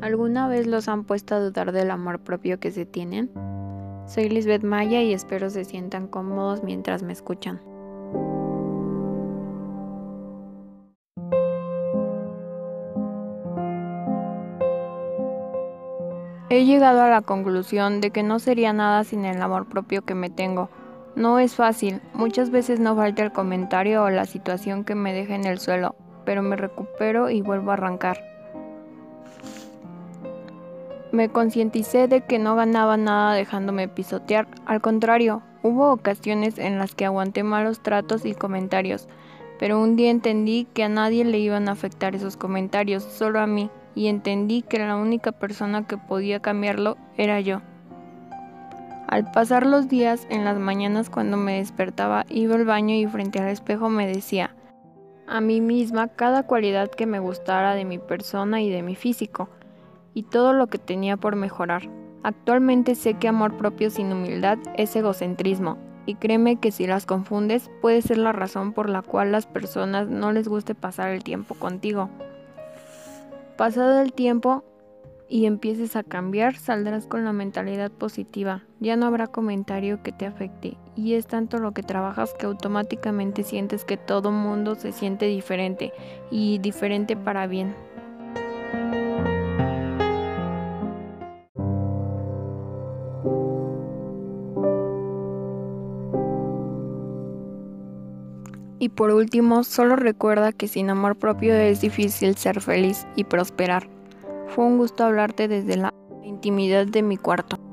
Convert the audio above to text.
¿Alguna vez los han puesto a dudar del amor propio que se tienen? Soy Lisbeth Maya y espero se sientan cómodos mientras me escuchan. He llegado a la conclusión de que no sería nada sin el amor propio que me tengo no es fácil, muchas veces no falta el comentario o la situación que me deja en el suelo, pero me recupero y vuelvo a arrancar. Me concienticé de que no ganaba nada dejándome pisotear, al contrario, hubo ocasiones en las que aguanté malos tratos y comentarios, pero un día entendí que a nadie le iban a afectar esos comentarios, solo a mí, y entendí que la única persona que podía cambiarlo era yo. Al pasar los días, en las mañanas cuando me despertaba, iba al baño y frente al espejo me decía a mí misma cada cualidad que me gustara de mi persona y de mi físico y todo lo que tenía por mejorar. Actualmente sé que amor propio sin humildad es egocentrismo, y créeme que si las confundes puede ser la razón por la cual las personas no les guste pasar el tiempo contigo. Pasado el tiempo y empieces a cambiar, saldrás con la mentalidad positiva. Ya no habrá comentario que te afecte y es tanto lo que trabajas que automáticamente sientes que todo mundo se siente diferente y diferente para bien. Y por último, solo recuerda que sin amor propio es difícil ser feliz y prosperar. Fue un gusto hablarte desde la intimidad de mi cuarto.